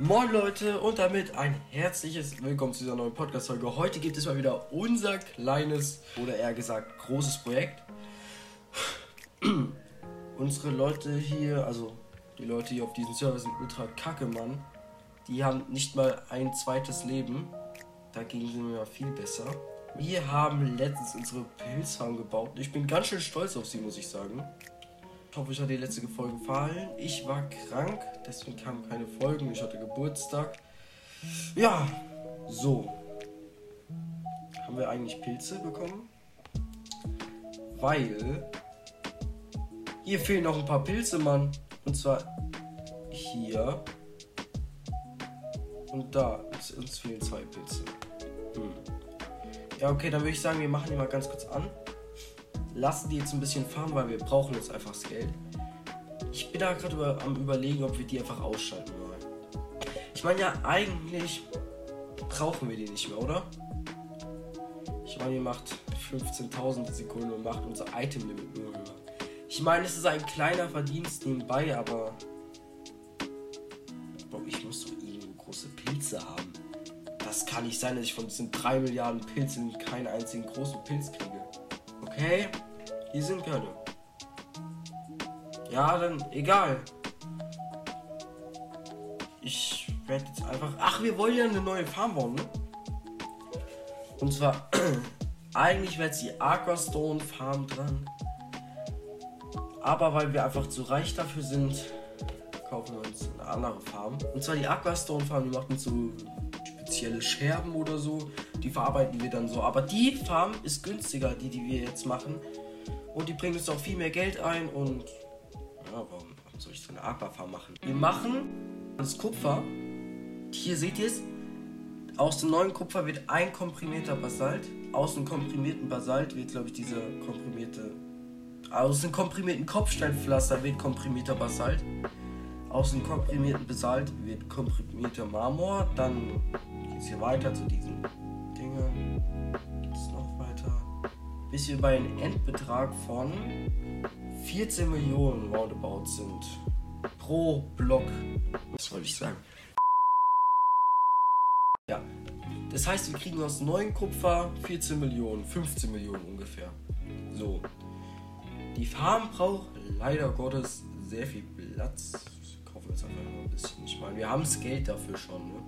Moin Leute und damit ein herzliches Willkommen zu dieser neuen Podcast-Folge. Heute gibt es mal wieder unser kleines oder eher gesagt großes Projekt. Unsere Leute hier, also die Leute hier auf diesem Server sind ultra kacke, Mann. Die haben nicht mal ein zweites Leben. Dagegen sind wir viel besser. Wir haben letztens unsere Pilzfarm gebaut. Ich bin ganz schön stolz auf sie, muss ich sagen. Ich hoffe, euch hat die letzte Folge gefallen. Ich war krank, deswegen kamen keine Folgen. Ich hatte Geburtstag. Ja, so. Haben wir eigentlich Pilze bekommen? Weil hier fehlen noch ein paar Pilze, Mann. Und zwar hier und da. Uns fehlen zwei Pilze. Hm. Ja, okay, dann würde ich sagen, wir machen die mal ganz kurz an lassen die jetzt ein bisschen fahren, weil wir brauchen jetzt einfach das Geld. Ich bin da gerade über, am überlegen, ob wir die einfach ausschalten wollen. Ich meine ja, eigentlich brauchen wir die nicht mehr, oder? Ich meine, ihr macht 15.000 Sekunden und macht unser Item-Limit nur höher. Ich meine, es ist ein kleiner Verdienst nebenbei, aber... Bro, ich muss doch irgendwo große Pilze haben. Das kann nicht sein, dass ich von diesen 3 Milliarden Pilzen keinen einzigen großen Pilz kriege. Okay, hier sind keine. Ja, dann egal. Ich werde jetzt einfach. Ach, wir wollen ja eine neue Farm bauen, ne? Und zwar, eigentlich wäre jetzt die Aquastone Farm dran. Aber weil wir einfach zu reich dafür sind, kaufen wir uns eine andere Farm. Und zwar die Aquastone Farm, die macht uns so spezielle Scherben oder so. Die verarbeiten wir dann so. Aber die Farm ist günstiger, die, die wir jetzt machen. Und die bringt uns auch viel mehr Geld ein. Und ja, warum, soll ich so eine Aquafarm machen? Wir machen das Kupfer. Hier seht ihr es. Aus dem neuen Kupfer wird ein komprimierter Basalt. Aus dem komprimierten Basalt wird, glaube ich, dieser komprimierte. Aus dem komprimierten Kopfsteinpflaster wird komprimierter Basalt. Aus dem komprimierten Basalt wird komprimierter Marmor. Dann geht es hier weiter zu diesen Bis wir bei einem Endbetrag von 14 Millionen roundabout sind. Pro Block. Was wollte ich sagen? Ja. Das heißt, wir kriegen aus neuen Kupfer 14 Millionen, 15 Millionen ungefähr. So. Die Farm braucht leider Gottes sehr viel Platz. Kaufen wir jetzt einfach noch ein bisschen. Ich meine, wir haben das Geld dafür schon. Ne?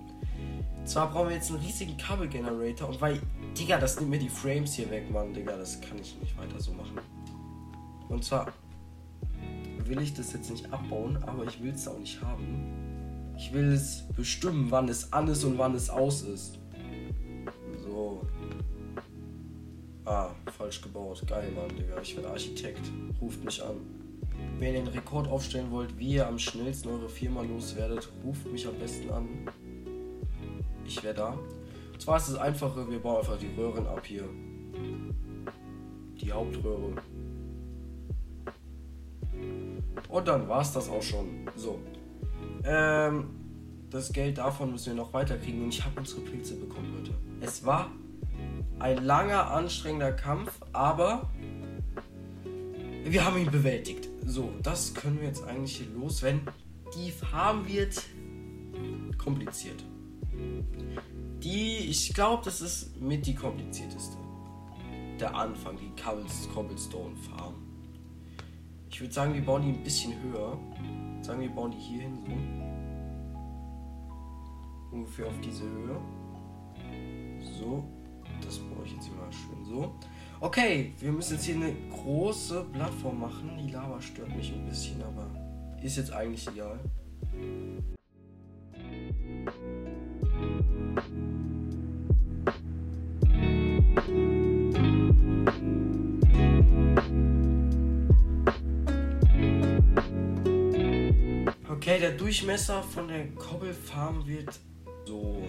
Zwar brauchen wir jetzt einen riesigen Kabelgenerator und weil, Digga, das nimmt mir die Frames hier weg, Mann, Digga, das kann ich nicht weiter so machen. Und zwar will ich das jetzt nicht abbauen, aber ich will es auch nicht haben. Ich will es bestimmen, wann es an ist und wann es aus ist. So. Ah, falsch gebaut. Geil, Mann, Digga. Ich bin Architekt. Ruft mich an. Wenn ihr den Rekord aufstellen wollt, wie ihr am schnellsten eure Firma loswerdet, ruft mich am besten an. Ich wäre da. Zwar ist es einfache, wir bauen einfach die Röhren ab hier. Die Hauptröhre. Und dann war es das auch schon. So. Ähm, das Geld davon müssen wir noch weiterkriegen. Und ich habe unsere Pilze bekommen, Leute. Es war ein langer, anstrengender Kampf, aber wir haben ihn bewältigt. So, das können wir jetzt eigentlich loswerden. Die Farm wird kompliziert. Die, ich glaube, das ist mit die komplizierteste. Der Anfang, die Cobblestone Farm. Ich würde sagen, wir bauen die ein bisschen höher. Sagen wir bauen die hier hin so. Ungefähr auf diese Höhe. So. Das baue ich jetzt hier mal schön so. Okay, wir müssen jetzt hier eine große Plattform machen. Die Lava stört mich ein bisschen, aber ist jetzt eigentlich egal. Der Durchmesser von der Kobbelfarm wird so.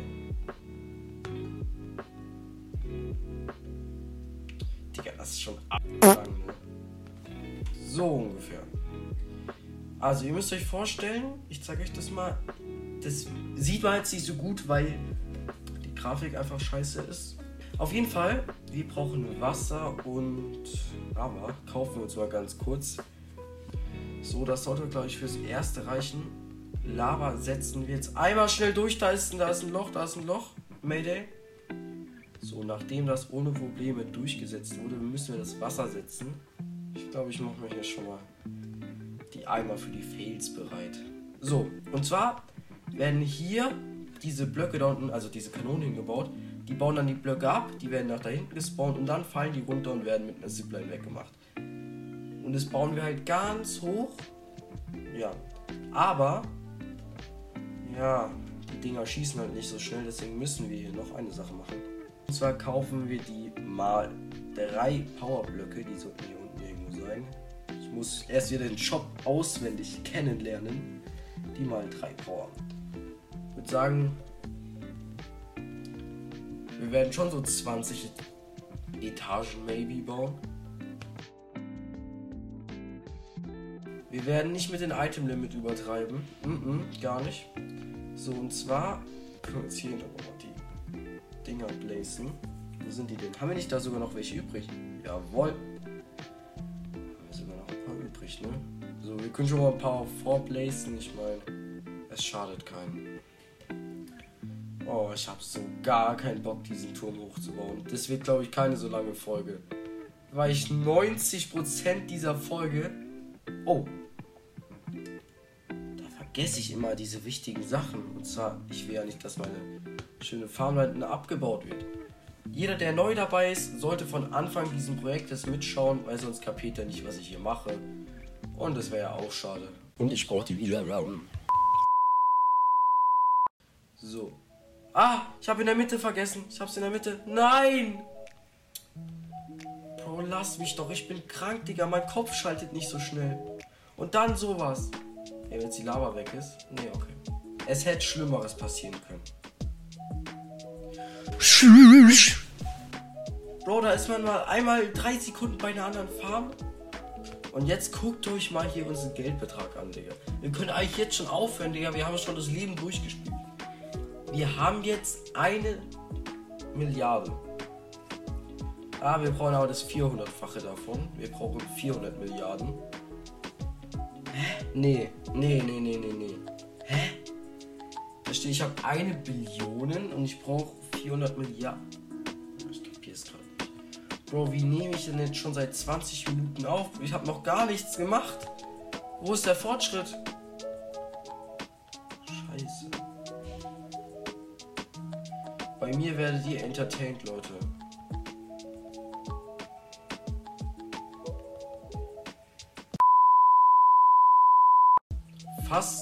Digga, das ist schon abgefangen. So ungefähr. Also, ihr müsst euch vorstellen, ich zeige euch das mal. Das sieht man jetzt nicht so gut, weil die Grafik einfach scheiße ist. Auf jeden Fall, wir brauchen Wasser und Lava. Kaufen wir uns mal ganz kurz. So, das sollte, glaube ich, fürs erste reichen. Lava setzen wir jetzt einmal schnell durch. Da ist, da ist ein Loch, da ist ein Loch. Mayday. So, nachdem das ohne Probleme durchgesetzt wurde, müssen wir das Wasser setzen. Ich glaube, ich mache mir hier schon mal die Eimer für die Fails bereit. So, und zwar werden hier diese Blöcke da unten, also diese Kanonen hingebaut. Die bauen dann die Blöcke ab, die werden nach da hinten gespawnt und dann fallen die runter und werden mit einer Zipline weggemacht. Und das bauen wir halt ganz hoch. Ja. Aber, ja, die Dinger schießen halt nicht so schnell, deswegen müssen wir hier noch eine Sache machen. Und zwar kaufen wir die mal drei Powerblöcke, die sollten hier unten irgendwo sein. Ich muss erst wieder den Shop auswendig kennenlernen. Die mal drei Power. Ich würde sagen, wir werden schon so 20 Etagen maybe bauen. Wir werden nicht mit dem Item Limit übertreiben. Mm -mm, gar nicht. So, und zwar können wir jetzt hier nochmal die Dinger placen. Wo sind die denn? Haben wir nicht da sogar noch welche übrig? Jawohl. Haben wir sogar noch ein paar übrig, ne? So, wir können schon mal ein paar vorplacen. Ich meine, es schadet keinem. Oh, ich habe so gar keinen Bock, diesen Turm hochzubauen. Das wird, glaube ich, keine so lange Folge. Weil ich 90% dieser Folge. Oh. Vergesse ich immer diese wichtigen Sachen. Und zwar, ich will ja nicht, dass meine schöne Farmland abgebaut wird. Jeder, der neu dabei ist, sollte von Anfang dieses Projektes mitschauen, weil sonst kapiert er nicht, was ich hier mache. Und das wäre ja auch schade. Und ich brauche die wieder. So. Ah, ich habe in der Mitte vergessen. Ich hab's in der Mitte. Nein! Bro, lass mich doch. Ich bin krank, Digga. Mein Kopf schaltet nicht so schnell. Und dann sowas. Ey, wenn jetzt die Lava weg ist. Nee, okay. Es hätte Schlimmeres passieren können. Bro, da ist man mal einmal drei Sekunden bei einer anderen Farm. Und jetzt guckt euch mal hier unseren Geldbetrag an, Digga. Wir können eigentlich jetzt schon aufhören, Digga. Wir haben schon das Leben durchgespielt. Wir haben jetzt eine Milliarde. Ah, wir brauchen aber das 400-fache davon. Wir brauchen 400 Milliarden. Hä? Nee, nee, nee, nee, nee, nee. Hä? Da steht, ich habe eine Billion und ich brauche 400 Milliarden. Ich kapier's gerade nicht. Bro, wie nehme ich denn jetzt schon seit 20 Minuten auf? Ich habe noch gar nichts gemacht. Wo ist der Fortschritt? Scheiße. Bei mir werdet ihr entertained, Leute. Fast geschafft.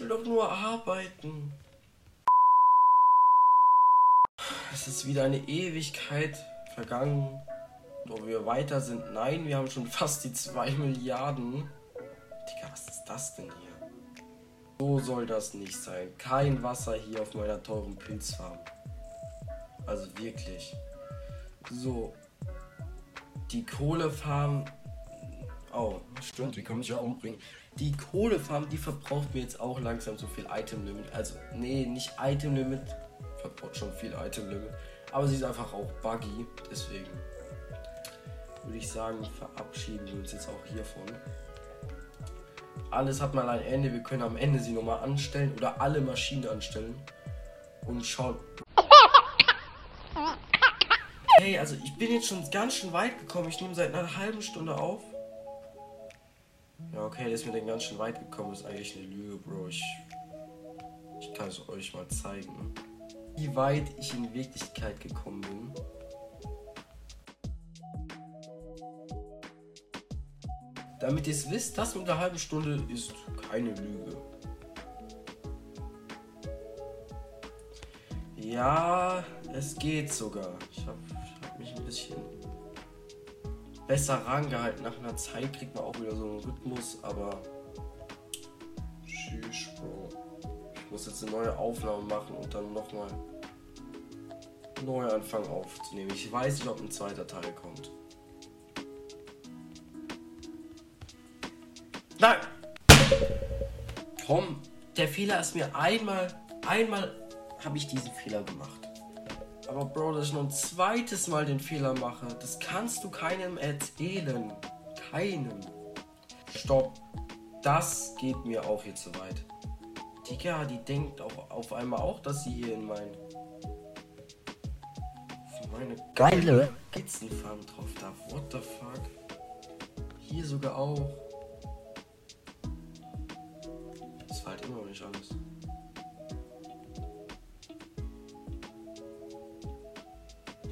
Will doch nur arbeiten. Es ist wieder eine Ewigkeit vergangen, wo wir weiter sind. Nein, wir haben schon fast die 2 Milliarden. Digga, was ist das denn hier? So soll das nicht sein. Kein Wasser hier auf meiner teuren Pilzfarm. Also wirklich. So. Die Kohlefarm. Oh, stimmt, wie kann ich ja umbringen? Die Kohlefarm, die verbraucht mir jetzt auch langsam so viel Item Limit. Also, nee, nicht Item Limit. Verbraucht schon viel Item Limit. Aber sie ist einfach auch buggy. Deswegen würde ich sagen, verabschieden wir uns jetzt auch hiervon. Alles hat mal ein Ende. Wir können am Ende sie nochmal anstellen oder alle Maschinen anstellen. Und schauen. Hey, also ich bin jetzt schon ganz schön weit gekommen. Ich nehme seit einer halben Stunde auf. Okay, das mit den ganz schön weit gekommen ist eigentlich eine Lüge, Bro. Ich, ich kann es euch mal zeigen, wie weit ich in Wirklichkeit gekommen bin. Damit ihr es wisst, das mit einer halben Stunde ist keine Lüge. Ja, es geht sogar. Ich habe hab mich ein bisschen besser rangehalten. Nach einer Zeit kriegt man auch wieder so einen Rhythmus, aber. Tschüss, Bro. Ich muss jetzt eine neue Aufnahme machen und dann nochmal neu anfangen aufzunehmen. Ich weiß nicht, ob ein zweiter Teil kommt. Nein! Komm, der Fehler ist mir einmal, einmal habe ich diesen Fehler gemacht. Aber Bro, dass ich noch ein zweites Mal den Fehler mache, das kannst du keinem erzählen. Keinem. Stopp. Das geht mir auch hier zu weit. Digga, die denkt auch auf einmal auch, dass sie hier in mein. meine geile Skizzenfarm drauf darf. What the fuck? Hier sogar auch.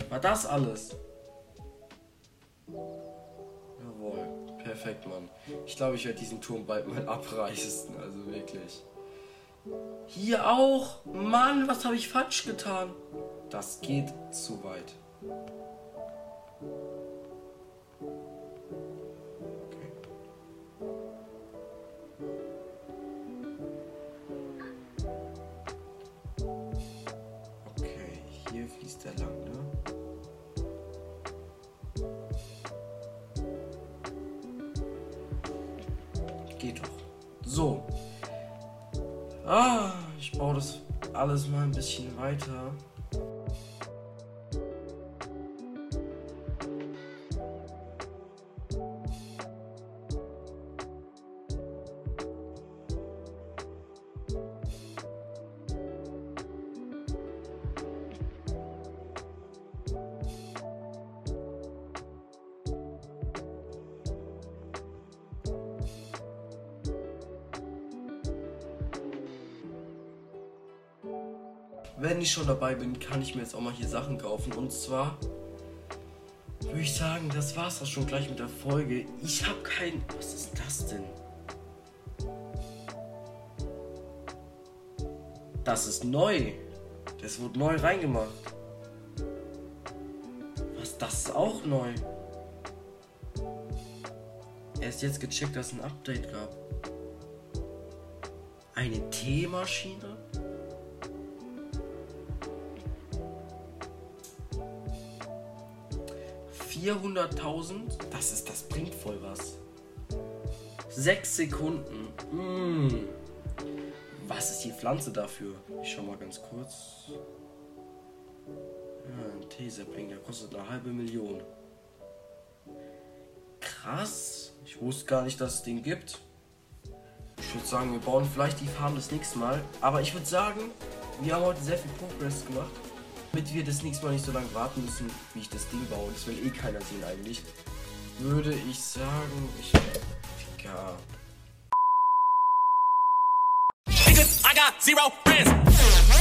War das alles? Jawohl. Perfekt, Mann. Ich glaube, ich werde diesen Turm bald mal abreißen. Also wirklich. Hier auch. Mann, was habe ich falsch getan? Das geht zu weit. Okay, hier fließt er lang, So. Ah, ich baue das alles mal ein bisschen weiter. Wenn ich schon dabei bin, kann ich mir jetzt auch mal hier Sachen kaufen. Und zwar würde ich sagen, das war's auch schon gleich mit der Folge. Ich habe kein. Was ist das denn? Das ist neu. Das wurde neu reingemacht. Was? Das ist auch neu. Erst jetzt gecheckt, dass es ein Update gab. Eine Teemaschine? Vierhunderttausend? Das ist, das bringt voll was. Sechs Sekunden. Mm. Was ist die Pflanze dafür? Ich schau mal ganz kurz. Ja, ein Teesapling, der kostet eine halbe Million. Krass. Ich wusste gar nicht, dass es den gibt. Ich würde sagen, wir bauen vielleicht die Farm das nächste Mal. Aber ich würde sagen, wir haben heute sehr viel Progress gemacht. Damit wir das nächste Mal nicht so lange warten müssen, wie ich das Ding baue. Das will eh keiner sehen eigentlich. Würde ich sagen, ich. Digga. I got zero friends.